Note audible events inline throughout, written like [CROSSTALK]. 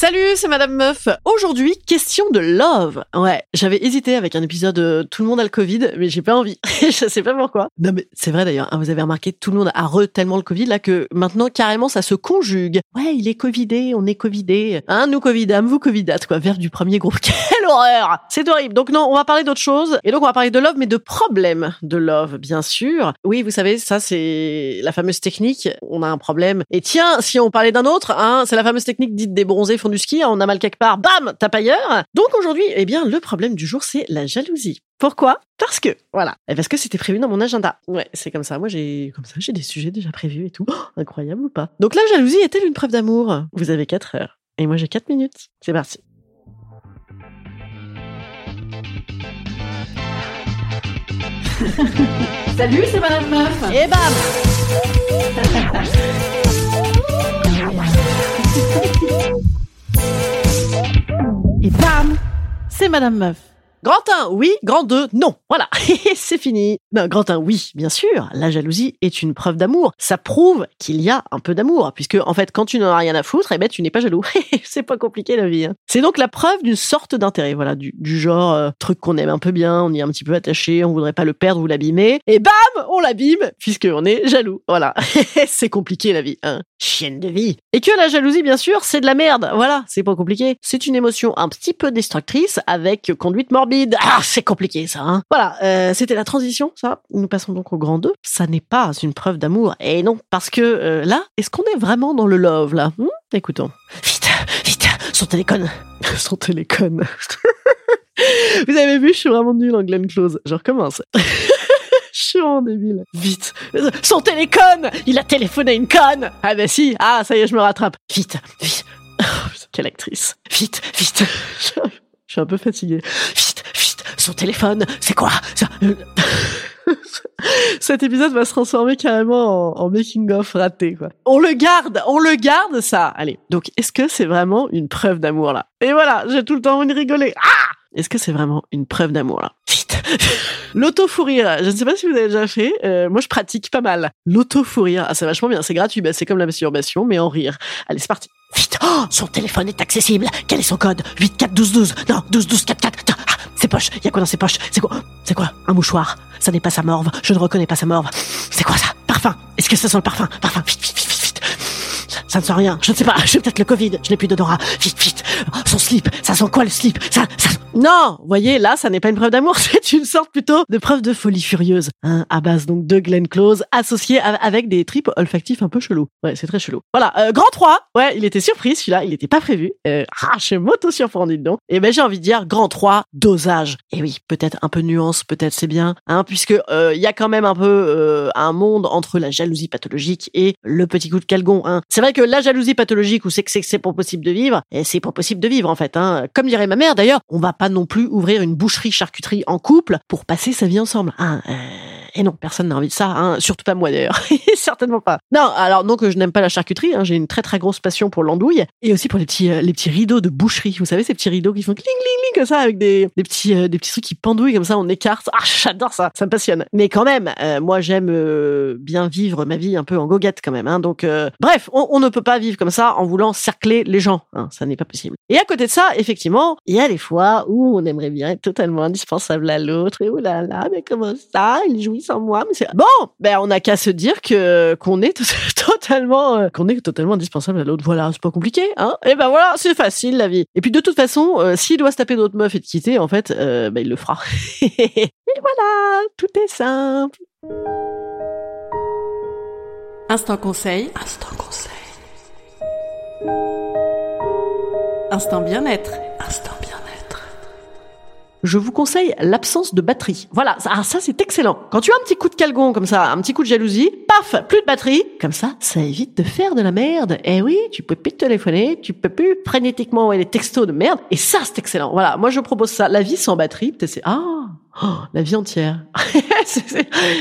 Salut, c'est Madame Meuf. Aujourd'hui, question de love. Ouais, j'avais hésité avec un épisode euh, Tout le monde a le Covid, mais j'ai pas envie. [LAUGHS] je sais pas pourquoi. Non mais c'est vrai d'ailleurs, hein, vous avez remarqué, tout le monde a re tellement le Covid là que maintenant carrément ça se conjugue. Ouais, il est Covidé, on est Covidé. Hein, nous Covidam, vous Covidate quoi, vers du premier groupe. [LAUGHS] Quelle horreur C'est horrible. Donc non, on va parler d'autre chose. Et donc on va parler de love, mais de problèmes de love, bien sûr. Oui, vous savez, ça c'est la fameuse technique. On a un problème. Et tiens, si on parlait d'un autre, hein, c'est la fameuse technique dite des bronzés du ski, on a mal quelque part, bam, tape ailleurs. Donc aujourd'hui, eh bien, le problème du jour, c'est la jalousie. Pourquoi? Parce que, voilà. Et parce que c'était prévu dans mon agenda. Ouais, c'est comme ça. Moi, j'ai, comme ça, j'ai des sujets déjà prévus et tout. Oh, incroyable ou pas? Donc la jalousie est-elle une preuve d'amour? Vous avez 4 heures. Et moi, j'ai 4 minutes. C'est parti. [LAUGHS] Salut, c'est Madame Meuf. Et bam [LAUGHS] Madame Meuf. Grand 1, oui. Grand 2, non. Voilà, [LAUGHS] c'est fini. Non, grand 1, oui, bien sûr. La jalousie est une preuve d'amour. Ça prouve qu'il y a un peu d'amour, puisque en fait, quand tu n'en as rien à foutre, eh ben, tu n'es pas jaloux. [LAUGHS] c'est pas compliqué la vie. hein. C'est donc la preuve d'une sorte d'intérêt, voilà, du, du genre euh, truc qu'on aime un peu bien, on y est un petit peu attaché, on voudrait pas le perdre ou l'abîmer, et bam, on l'abîme, puisqu'on est jaloux. Voilà, [LAUGHS] c'est compliqué la vie, hein. Chienne de vie. Et que la jalousie, bien sûr, c'est de la merde. Voilà, c'est pas compliqué. C'est une émotion un petit peu destructrice avec conduite morbide. Ah, c'est compliqué ça. Hein. Voilà, euh, c'était la transition, ça. Nous passons donc au grand 2. Ça n'est pas une preuve d'amour. Et non, parce que euh, là, est-ce qu'on est vraiment dans le love là? Hmm? Écoutons. Vite, vite, son téléphone. son téléphone. Vous avez vu, je suis vraiment nulle en Glenn Close. Je recommence. [LAUGHS] Je suis vraiment débile. Vite. Son télécon Il a téléphoné une conne Ah bah si. Ah, ça y est, je me rattrape. Vite, vite. [LAUGHS] Oh, quelle actrice. Vite, vite. [LAUGHS] Je suis un peu fatiguée. Vite, vite. Son téléphone, c'est quoi? Ça euh, [LAUGHS] Cet épisode va se transformer carrément en, making-of raté, quoi. On le garde, on le garde, ça. Allez. Donc, est-ce que c'est vraiment une preuve d'amour, là? Et voilà, j'ai tout le temps envie de rigoler. Ah Est-ce que c'est vraiment une preuve d'amour, là? Vite [LAUGHS] L'auto-fou-rire, je ne sais pas si vous avez déjà fait, euh, moi je pratique pas mal. L'auto-fou-rire, ah, c'est vachement bien, c'est gratuit, bah, c'est comme la masturbation, mais en rire. Allez, c'est parti. Vite Oh Son téléphone est accessible Quel est son code? 8 4 12 12 Non, 12 12 4 4 Attends, ah, Ses poches Il y a quoi dans ses poches? C'est quoi? C'est quoi? Un mouchoir? Ça n'est pas sa morve. Je ne reconnais pas sa morve. C'est quoi ça? Parfum. Est-ce que ça sent le parfum? Parfum, vite, vite, vite, ça, ne sent rien. Je ne sais pas. J'ai peut-être le Covid. Je n'ai plus d'odorat. Vite, vite. Son slip. Ça sent quoi le slip? Ça, ça. Non, vous voyez, là, ça n'est pas une preuve d'amour. [LAUGHS] C'est une sorte plutôt de preuve de folie furieuse. Hein, à base donc de Glenn Close, associé avec des tripes olfactifs un peu chelous. Ouais, c'est très chelou. Voilà. euh, grand 3. Ouais, il était surpris celui-là. Il n'était pas prévu. Euh, ah, je suis moto-surprendu dedans. Et ben, j'ai envie de dire grand 3, dosage. Et oui, peut-être un peu nuance, peut-être c'est bien. Hein, puisque euh, il y a quand même un peu euh, un monde entre la jalousie pathologique et le petit coup de calgon. Hein. C'est vrai que la jalousie pathologique où c'est que c'est que c'est pas possible de vivre, et c'est pas possible de vivre en fait. Hein. Comme dirait ma mère d'ailleurs, on va pas non plus ouvrir une boucherie charcuterie en couple pour passer sa vie ensemble. Hein. Euh, et non, personne n'a envie de ça, hein. surtout pas moi d'ailleurs, [LAUGHS] certainement pas. Non, alors non que je n'aime pas la charcuterie, hein. j'ai une très très grosse passion pour l'andouille et aussi pour les petits euh, les petits rideaux de boucherie. Vous savez ces petits rideaux qui font cling cling cling comme ça avec des des petits euh, des petits trucs qui pendouillent comme ça, on écarte. Ah, [LAUGHS] j'adore ça, ça me passionne. Mais quand même, euh, moi j'aime euh, bien vivre ma vie un peu en goguette quand même. Hein. Donc euh, bref, on, on ne peut pas vivre comme ça en voulant cercler les gens. Hein. Ça n'est pas possible. Et à côté de ça, effectivement, il y a des fois où on aimerait bien être totalement indispensable à l'autre et oh là là, mais comment ça, il jouit sans moi. Mais c'est bon. Ben on a qu'à se dire que qu'on est [LAUGHS] totalement euh, qu'on est totalement indispensable à l'autre. Voilà, c'est pas compliqué, hein Et ben voilà, c'est facile la vie. Et puis de toute façon, euh, s'il doit se taper d'autres meufs et de quitter, en fait, euh, ben il le fera. [LAUGHS] et voilà, tout est simple. Instant conseil. Instant conseil. Instant bien-être. Je vous conseille l'absence de batterie. Voilà, ça, ah, ça c'est excellent. Quand tu as un petit coup de calgon comme ça, un petit coup de jalousie, paf, plus de batterie. Comme ça, ça évite de faire de la merde. Eh oui, tu peux plus téléphoner, tu peux plus frénétiquement envoyer des textos de merde. Et ça, c'est excellent. Voilà, moi je propose ça. La vie sans batterie, c'est ah Oh, la vie entière. [LAUGHS]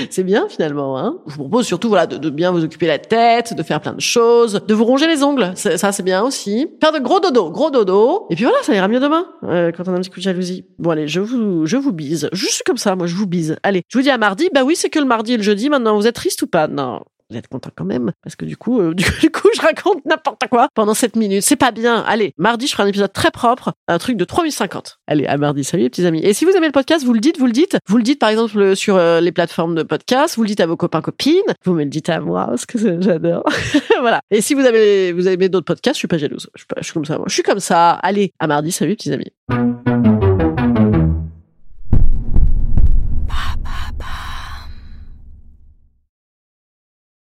c'est bien finalement. Hein je vous propose surtout voilà de, bien vous occuper la tête, de faire plein de choses, de vous ronger les ongles. Ça c'est bien aussi. Faire de gros dodo, gros dodo. Et puis voilà, ça ira mieux demain euh, quand on a un petit coup de jalousie. Bon allez, je vous je vous bise. Je suis comme ça, moi je vous bise. Allez, je vous dis à mardi. Bah oui, c'est que le mardi et le jeudi. Maintenant, vous êtes triste ou pas? Non vous êtes content quand même parce que du coup, euh, [LAUGHS] du, coup, je raconte n'importe quoi pendant 7 minutes. C'est pas bien. Allez, mardi, je ferai un épisode très propre, un truc de 3050. Allez, à mardi. Salut les petits amis. Et si vous aimez le podcast, vous le dites, vous le dites. Vous le dites par exemple sur euh, les plateformes de podcast, vous le dites à vos copains copines, vous me le dites à moi parce que [LAUGHS] j'adore. [LAUGHS] voilà. Et si vous avez vous avez d'autres podcasts, je suis pas jalouse. Je suis, comme ça. Je suis comme ça. Allez, à mardi. Salut les petits amis.